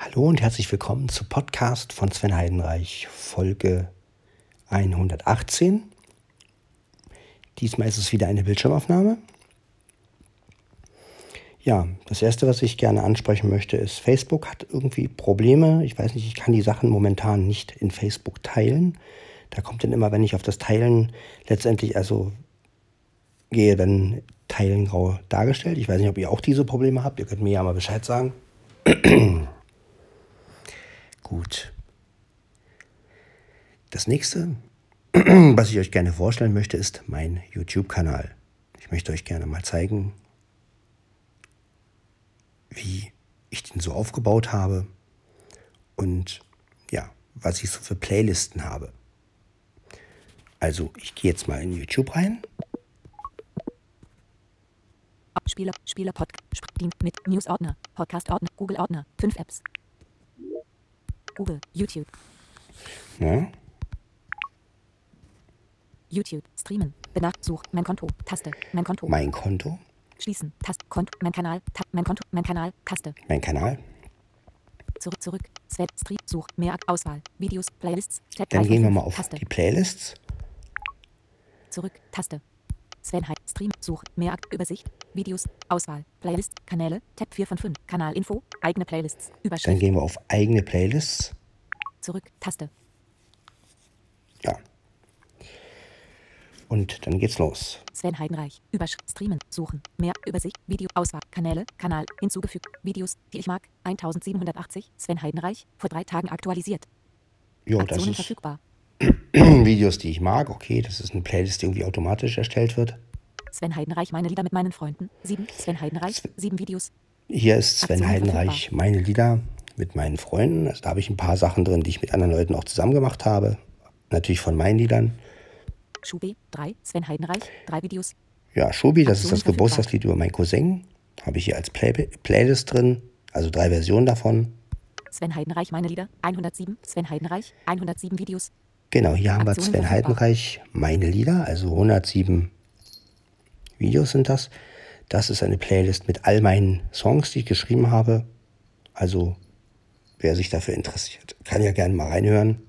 Hallo und herzlich willkommen zu Podcast von Sven Heidenreich, Folge 118. Diesmal ist es wieder eine Bildschirmaufnahme. Ja, das erste, was ich gerne ansprechen möchte, ist, Facebook hat irgendwie Probleme. Ich weiß nicht, ich kann die Sachen momentan nicht in Facebook teilen. Da kommt dann immer, wenn ich auf das Teilen letztendlich also gehe, dann Teilen grau dargestellt. Ich weiß nicht, ob ihr auch diese Probleme habt. Ihr könnt mir ja mal Bescheid sagen. Gut. Das nächste, was ich euch gerne vorstellen möchte, ist mein YouTube-Kanal. Ich möchte euch gerne mal zeigen, wie ich den so aufgebaut habe und ja, was ich so für Playlisten habe. Also, ich gehe jetzt mal in YouTube rein. Spieler, Spieler, Podcast, mit News-Ordner, Podcast-Ordner, Google-Ordner, 5 Apps, Google, YouTube. Ja. YouTube, streamen, benach, such, mein Konto, Taste, mein Konto. Mein Konto. Schließen, Taste, Konto, mein Kanal, Ta mein Konto, mein Kanal, Taste. Mein Kanal. Zurück, zurück, Sven, Stream, Such, mehr Auswahl, Videos, Playlists, Tab, Dann gehen wir mal auf Taste. die Playlists. Zurück, Taste. Sven Stream, Such, mehr Übersicht, Videos, Auswahl, Playlist, Kanäle, Tab 4 von 5, Kanalinfo, eigene Playlists, Überschrift. Dann gehen wir auf eigene Playlists. Zurück, Taste. Ja. Und dann geht's los. Sven Heidenreich. Überschrift. Streamen. Suchen. Mehr. Übersicht. Video. Auswahl. Kanäle. Kanal. Hinzugefügt. Videos, die ich mag. 1780. Sven Heidenreich. Vor drei Tagen aktualisiert. Jo, Aktionen das ist verfügbar. Videos, die ich mag. Okay, das ist eine Playlist, die irgendwie automatisch erstellt wird. Sven Heidenreich. Meine Lieder mit meinen Freunden. Sieben. Sven Heidenreich. Sieben Videos. Hier ist Sven Aktionen Heidenreich. Verfügbar. Meine Lieder mit meinen Freunden. Also da habe ich ein paar Sachen drin, die ich mit anderen Leuten auch zusammen gemacht habe. Natürlich von meinen Liedern. Schubi, 3, Sven Heidenreich, drei Videos. Ja, Schubi, das ist das Geburtstagslied über meinen Cousin. Habe ich hier als Play Playlist drin, also drei Versionen davon. Sven Heidenreich, meine Lieder, 107, Sven Heidenreich, 107 Videos. Genau, hier haben wir Sven Heidenreich, meine Lieder, also 107 Videos sind das. Das ist eine Playlist mit all meinen Songs, die ich geschrieben habe. Also, wer sich dafür interessiert, kann ja gerne mal reinhören.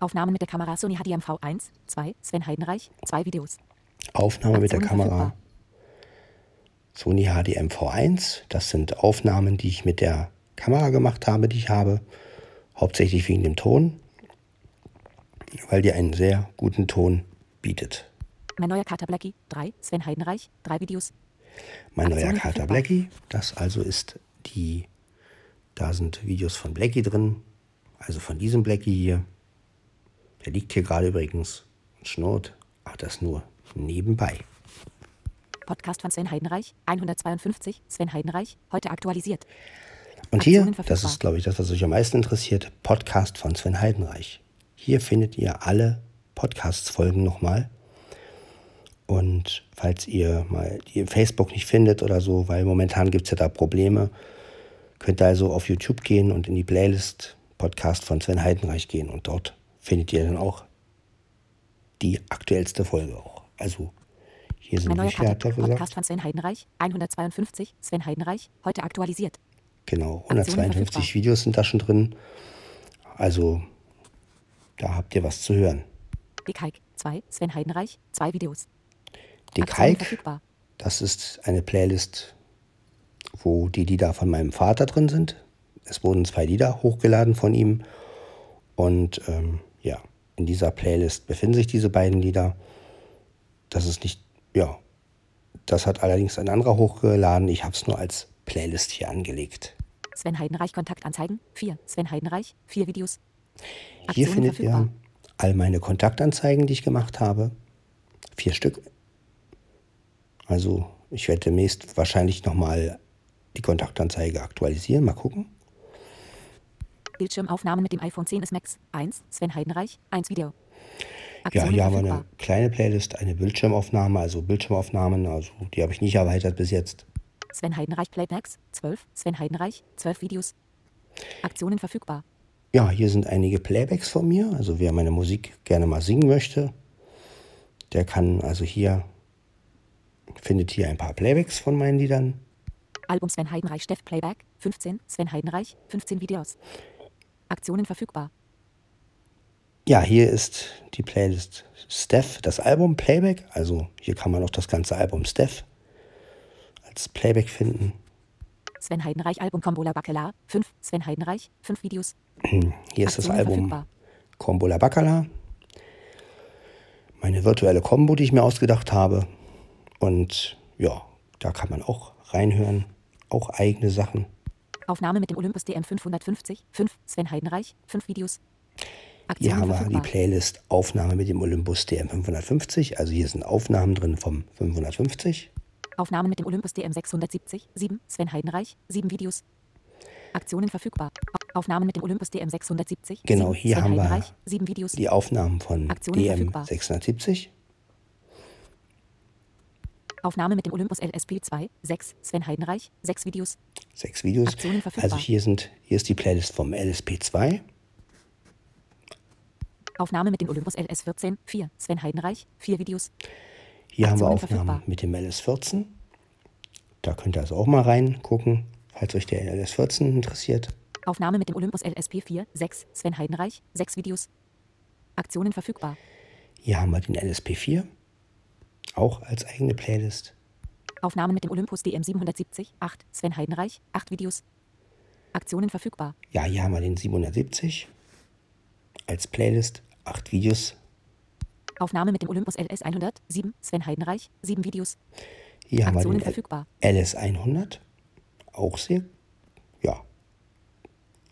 Aufnahmen mit der Kamera Sony HDMV 1, 2, Sven Heidenreich, zwei Videos. Aufnahme mit der Kamera Sony HDMV 1. Das sind Aufnahmen, die ich mit der Kamera gemacht habe, die ich habe. Hauptsächlich wegen dem Ton, weil die einen sehr guten Ton bietet. Mein neuer Kater Blackie, 3, Sven Heidenreich, drei Videos. Mein neuer Kater Blackie, das also ist die, da sind Videos von Blackie drin, also von diesem Blackie hier. Der liegt hier gerade übrigens und schnurrt, aber das nur nebenbei. Podcast von Sven Heidenreich, 152, Sven Heidenreich, heute aktualisiert. Und hier, das ist, glaube ich, das, was euch am meisten interessiert, Podcast von Sven Heidenreich. Hier findet ihr alle Podcasts-Folgen nochmal. Und falls ihr mal die Facebook nicht findet oder so, weil momentan gibt es ja da Probleme, könnt ihr also auf YouTube gehen und in die Playlist Podcast von Sven Heidenreich gehen und dort findet ihr dann auch die aktuellste Folge auch. Also hier sind viele hat er gesagt? Podcast von Sven Heidenreich, 152, Sven Heidenreich, heute aktualisiert. Genau, 152 Videos sind da schon drin. Also da habt ihr was zu hören. Dick Hike, 2, Sven Heidenreich, zwei Videos. Dick Hike, das ist eine Playlist, wo die Lieder von meinem Vater drin sind. Es wurden zwei Lieder hochgeladen von ihm. Und ähm, ja, in dieser Playlist befinden sich diese beiden Lieder. Das ist nicht, ja, das hat allerdings ein anderer hochgeladen. Ich habe es nur als Playlist hier angelegt. Sven Heidenreich Kontaktanzeigen, 4. Sven Heidenreich, 4 Videos. Aktionen hier findet verfügbar. ihr all meine Kontaktanzeigen, die ich gemacht habe. Vier Stück. Also ich werde demnächst wahrscheinlich nochmal die Kontaktanzeige aktualisieren. Mal gucken. Bildschirmaufnahmen mit dem iPhone 10s Max. 1. Sven Heidenreich. 1 Video. Aktionen ja, hier haben wir eine kleine Playlist, eine Bildschirmaufnahme, also Bildschirmaufnahmen, also die habe ich nicht erweitert bis jetzt. Sven Heidenreich Playbacks, 12. Sven Heidenreich, 12 Videos. Aktionen verfügbar. Ja, hier sind einige Playbacks von mir. Also wer meine Musik gerne mal singen möchte, der kann also hier, findet hier ein paar Playbacks von meinen Liedern. Album Sven Heidenreich Steff Playback 15. Sven Heidenreich 15 Videos. Aktionen verfügbar. Ja, hier ist die Playlist Steph, das Album Playback. Also hier kann man auch das ganze Album Steph als Playback finden. Sven Heidenreich Album Combola Bacala 5. Sven Heidenreich 5 Videos. Hier ist das Album Combola Bacala. Meine virtuelle Combo, die ich mir ausgedacht habe. Und ja, da kann man auch reinhören. Auch eigene Sachen. Aufnahme mit dem Olympus DM 550. 5. Sven Heidenreich. 5 Videos. Hier haben wir die Playlist Aufnahme mit dem Olympus DM 550. Also hier sind Aufnahmen drin vom 550. Aufnahmen mit dem Olympus DM 670. 7. Sven Heidenreich. 7 Videos. Aktionen verfügbar. Aufnahmen mit dem Olympus DM 670. Genau, hier Sven haben wir 7 Videos. die Aufnahmen von Aktionen DM verfügbar. 670. Aufnahme mit dem Olympus LSP 2. 6. Sven Heidenreich. 6 Videos. Sechs Videos. Aktionen verfügbar. Also hier sind hier ist die Playlist vom LSP2. Aufnahme mit dem Olympus LS 14. 4. Sven Heidenreich. 4 Videos. Hier haben wir Aufnahmen verfügbar. mit dem LS14. Da könnt ihr also auch mal reingucken, falls euch der LS14 interessiert. Aufnahme mit dem Olympus LSP 4. 6. Sven Heidenreich. 6 Videos. Aktionen verfügbar. Hier haben wir den LSP4, auch als eigene Playlist. Aufnahmen mit dem Olympus DM 770. 8. Sven Heidenreich. 8 Videos. Aktionen verfügbar. Ja, hier haben wir den 770 als Playlist, acht Videos. Aufnahme mit dem Olympus LS 100. 7. Sven Heidenreich. 7 Videos. Hier haben wir Aktionen den verfügbar. LS100, auch sehr, ja,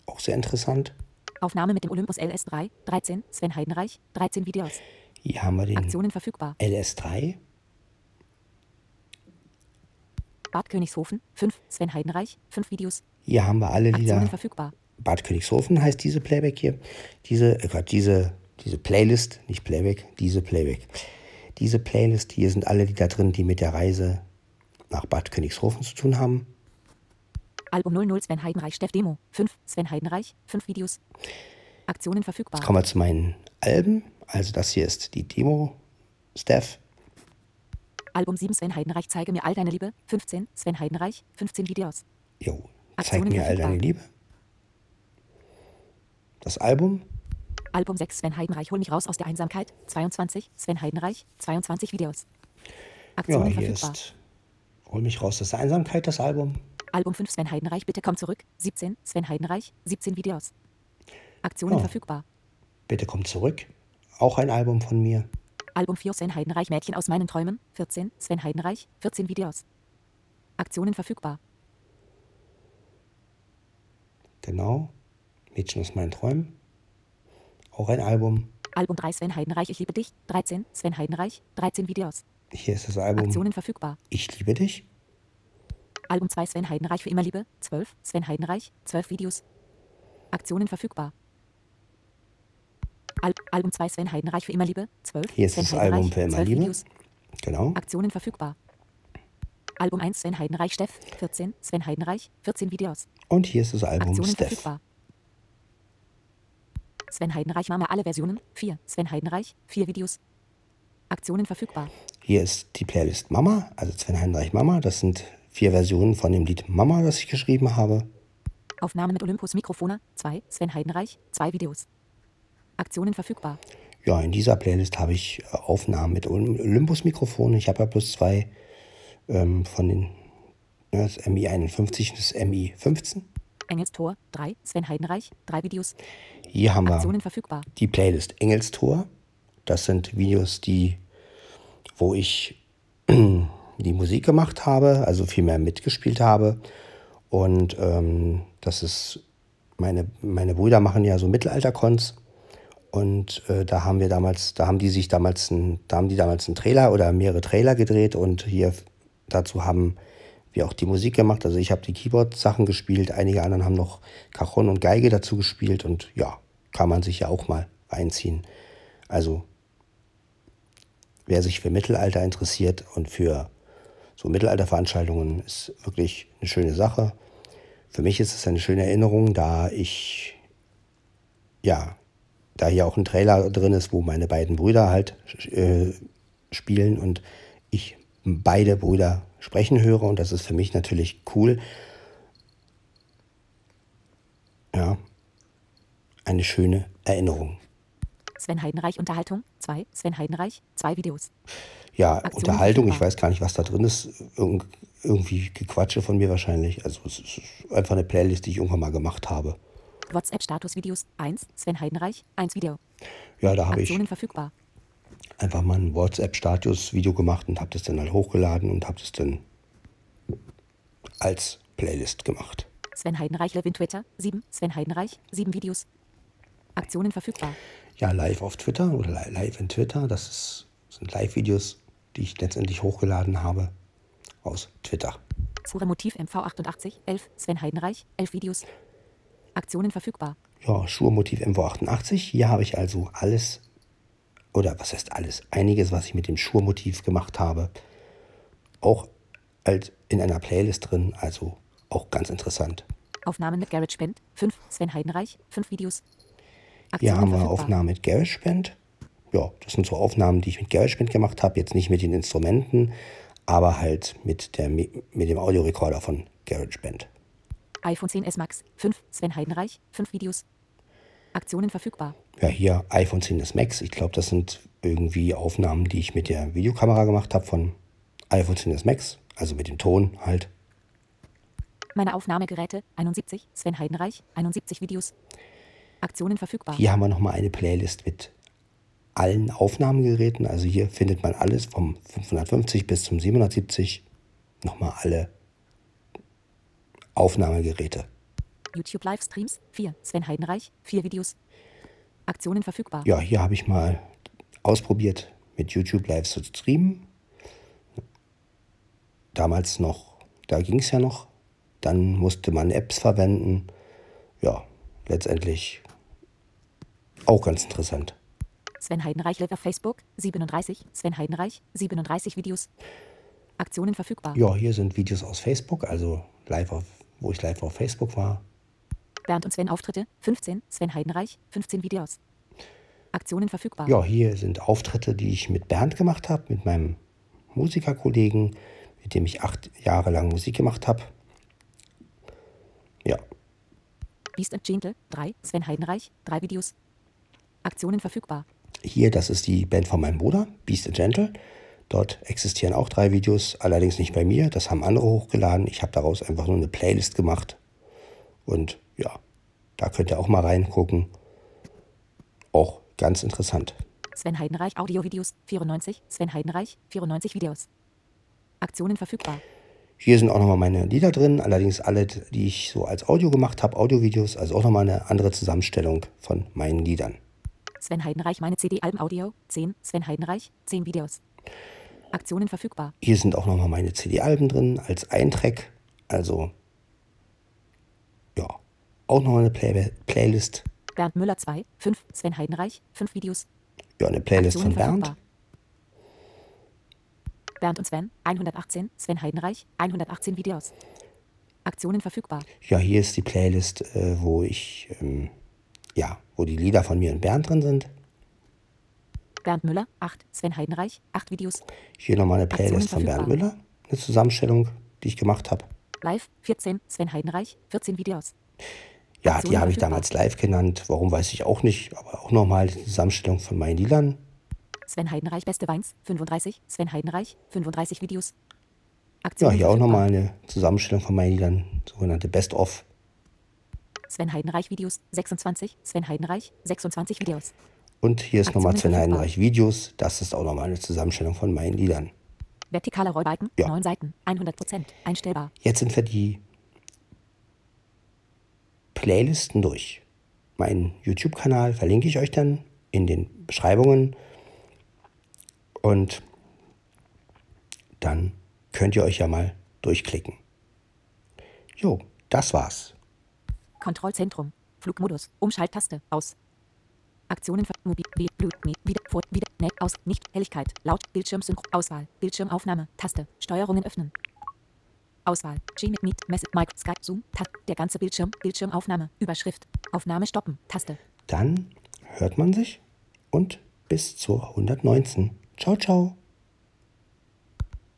auch sehr interessant. Aufnahme mit dem Olympus LS 3. 13. Sven Heidenreich. 13 Videos. Hier haben wir den Aktionen verfügbar. LS3, Bad Königshofen. 5. Sven Heidenreich. 5 Videos. hier haben wir alle Aktionen Lieder. verfügbar. Bad Königshofen heißt diese Playback hier. Diese, äh Gott, diese, diese Playlist, nicht Playback, diese Playback. Diese Playlist, hier sind alle Lieder drin, die mit der Reise nach Bad Königshofen zu tun haben. Album 00 Sven Heidenreich Steff Demo. 5. Sven Heidenreich. 5 Videos. Aktionen verfügbar. Jetzt kommen wir zu meinen Alben. Also das hier ist die Demo Steph. Album 7 Sven Heidenreich Zeige mir all deine Liebe. 15. Sven Heidenreich. 15 Videos. Jo, zeig mir all deine Liebe. Das Album. Album 6 Sven Heidenreich Hol mich raus aus der Einsamkeit. 22. Sven Heidenreich. 22 Videos. Ja, Aktionen hier verfügbar. ist Hol mich raus aus der Einsamkeit, das Album. Album 5 Sven Heidenreich Bitte komm zurück. 17. Sven Heidenreich. 17 Videos. Aktionen Oh. verfügbar. Bitte komm zurück. Auch ein Album von mir. Album 4 Sven Heidenreich Mädchen aus meinen Träumen. 14. Sven Heidenreich. 14 Videos. Aktionen verfügbar. Genau. Mädchen aus meinen Träumen. Auch ein Album. Album 3 Sven Heidenreich Ich liebe dich. 13. Sven Heidenreich. 13 Videos. Hier ist das Album Aktionen verfügbar. Ich liebe dich. Album 2 Sven Heidenreich für immer Liebe. 12. Sven Heidenreich. 12 Videos. Aktionen verfügbar. Al Album 2 Sven Heidenreich für immer Liebe. 12. Hier ist Sven das Album Heidenreich, für immer 12 Liebe. Videos. Genau. Aktionen verfügbar. Album 1 Sven Heidenreich Steff. 14. Sven Heidenreich. 14 Videos. Und hier ist das Album Aktionen Steph. verfügbar. Sven Heidenreich Mama alle Versionen. 4. Sven Heidenreich. 4 Videos. Aktionen verfügbar. Hier ist die Playlist Mama, also Sven Heinrich Mama. Das sind vier Versionen von dem Lied Mama, das ich geschrieben habe. Aufnahme mit Olympus Mikrofone. 2. Sven Heidenreich. 2 Videos. Aktionen verfügbar. Ja, in dieser Playlist habe ich äh, Aufnahmen mit Olym- Olympus-Mikrofonen. Ich habe ja bloß zwei ähm, von den, ja, das MI51 und das MI15. Engelstor. 3. Sven Heidenreich. 3 Videos. Hier haben wir Aktionen verfügbar. die Playlist Engelstor. Das sind Videos, die, wo ich die Musik gemacht habe, also vielmehr mitgespielt habe. Und ähm, das ist, meine, meine Brüder machen ja so Mittelalter-Cons. Und äh, da haben wir damals, da haben die sich damals, ein, da haben die damals einen Trailer oder mehrere Trailer gedreht und hier dazu haben wir auch die Musik gemacht. Also ich habe die Keyboard-Sachen gespielt, einige anderen haben noch Cajon und Geige dazu gespielt und ja, kann man sich ja auch mal reinziehen. Also wer sich für Mittelalter interessiert und für so Mittelalterveranstaltungen ist wirklich eine schöne Sache. Für mich ist es eine schöne Erinnerung, da ich ja, da hier auch ein Trailer drin ist, wo meine beiden Brüder halt äh, spielen und ich beide Brüder sprechen höre und das ist für mich natürlich cool. Ja, eine schöne Erinnerung. Sven Heidenreich Unterhaltung 2, Sven Heidenreich, zwei Videos. Ja, Aktion Unterhaltung, ich weiß gar nicht, was da drin ist. Irg irgendwie Gequatsche von mir wahrscheinlich. Also es ist einfach eine Playlist, die ich irgendwann mal gemacht habe. WhatsApp-Status-Videos 1, Sven Heidenreich, 1 Video. Ja, da habe ich verfügbar. einfach mal ein WhatsApp-Status-Video gemacht und habe das dann halt hochgeladen und habe das dann als Playlist gemacht. Sven Heidenreich Levin Twitter 7, Sven Heidenreich 7 Videos. Aktionen verfügbar. Ja, live auf Twitter oder live in Twitter. Das ist, sind Live-Videos, die ich letztendlich hochgeladen habe aus Twitter. Sura Motiv MV88 11, Sven Heidenreich 11 Videos. Aktionen verfügbar. Ja, Schurmotiv MV88. Hier habe ich also alles, oder was heißt alles, einiges, was ich mit dem Schurmotiv gemacht habe, auch als in einer Playlist drin, also auch ganz interessant. Aufnahmen mit GarageBand 5, Sven Heidenreich 5 Videos. Aktionen Hier haben wir. Aufnahmen mit GarageBand. Ja, das sind so Aufnahmen, die ich mit GarageBand gemacht habe, jetzt nicht mit den Instrumenten, aber halt mit, der, mit dem Audiorekorder von GarageBand iPhone 10s Max 5, Sven Heidenreich, 5 Videos. Aktionen verfügbar. Ja, hier iPhone 10s Max. Ich glaube, das sind irgendwie Aufnahmen, die ich mit der Videokamera gemacht habe von iPhone 10s Max, also mit dem Ton halt. Meine Aufnahmegeräte 71, Sven Heidenreich, 71 Videos. Aktionen verfügbar. Hier haben wir nochmal eine Playlist mit allen Aufnahmegeräten. Also hier findet man alles vom 550 bis zum 770. Nochmal alle Aufnahmegeräte. YouTube Livestreams 4. Sven Heidenreich 4 Videos. Aktionen verfügbar. Ja, hier habe ich mal ausprobiert, mit YouTube live zu streamen. Damals noch, da ging es ja noch. Dann musste man Apps verwenden. Ja, letztendlich auch ganz interessant. Sven Heidenreich live auf Facebook 37. Sven Heidenreich 37 Videos. Aktionen verfügbar. Ja, hier sind Videos aus Facebook, also live auf wo ich live auf Facebook war. Bernd und Sven Auftritte, 15, Sven Heidenreich, 15 Videos. Aktionen verfügbar. Ja, hier sind Auftritte, die ich mit Bernd gemacht habe, mit meinem Musikerkollegen, mit dem ich acht Jahre lang Musik gemacht habe. Ja. Beast and Gentle, 3, Sven Heidenreich, 3 Videos. Aktionen verfügbar. Hier, das ist die Band von meinem Bruder, Beast and Gentle. Dort existieren auch drei Videos, allerdings nicht bei mir. Das haben andere hochgeladen. Ich habe daraus einfach nur eine Playlist gemacht. Und ja, da könnt ihr auch mal reingucken. Auch ganz interessant. Sven Heidenreich Audio-Videos 94. Sven Heidenreich 94 Videos. Aktionen verfügbar. Hier sind auch nochmal meine Lieder drin, allerdings alle, die ich so als Audio gemacht habe, Audio-Videos, also auch nochmal eine andere Zusammenstellung von meinen Liedern. Sven Heidenreich, meine CD-Alben-Audio 10. Sven Heidenreich 10 Videos. Aktionen verfügbar. Hier sind auch nochmal meine CD-Alben drin als Eintrack. Also, ja, auch noch eine Play Playlist. Bernd Müller 2, 5, Sven Heidenreich, 5 Videos. Ja, eine Playlist Aktionen von Bernd. Bernd und Sven, 118, Sven Heidenreich, 118 Videos. Aktionen verfügbar. Ja, hier ist die Playlist, äh, wo ich, ähm, ja, wo die Lieder von mir und Bernd drin sind. Bernd Müller, 8. Sven Heidenreich, 8 Videos. Hier nochmal eine Playlist von Bernd Müller. Eine Zusammenstellung, die ich gemacht habe. Live, 14. Sven Heidenreich, 14 Videos. Ja, Aktionen die habe ich damals live genannt. Warum weiß ich auch nicht. Aber auch nochmal die Zusammenstellung von meinen Liedern. Sven Heidenreich, Beste Weins, 35. Sven Heidenreich, 35 Videos. Aktionen ja, hier auch nochmal eine Zusammenstellung von meinen Liedern, sogenannte Best-of. Sven Heidenreich Videos, 26. Sven Heidenreich, 26 Videos. Und hier ist nochmal Sven Heidenreich Videos. Das ist auch nochmal eine Zusammenstellung von meinen Liedern. Vertikaler Rollbalken, ja. 9 Seiten, 100% einstellbar. Jetzt sind wir die Playlisten durch. Meinen YouTube-Kanal verlinke ich euch dann in den Beschreibungen. Und dann könnt ihr euch ja mal durchklicken. Jo, das war's. Kontrollzentrum, Flugmodus, Umschalttaste, aus. Aktionen Mobil, wieder, vor, wieder, net, aus, nicht, Helligkeit, laut, Bildschirmsynchro, Auswahl, Bildschirmaufnahme, Taste, Steuerungen öffnen. Auswahl, Gmail, Meet, Message, Mic, Skype, Zoom, Tab, der ganze Bildschirm, Bildschirmaufnahme, Überschrift, Aufnahme stoppen, Taste. Dann hört man sich und bis zur 119. Ciao, ciao.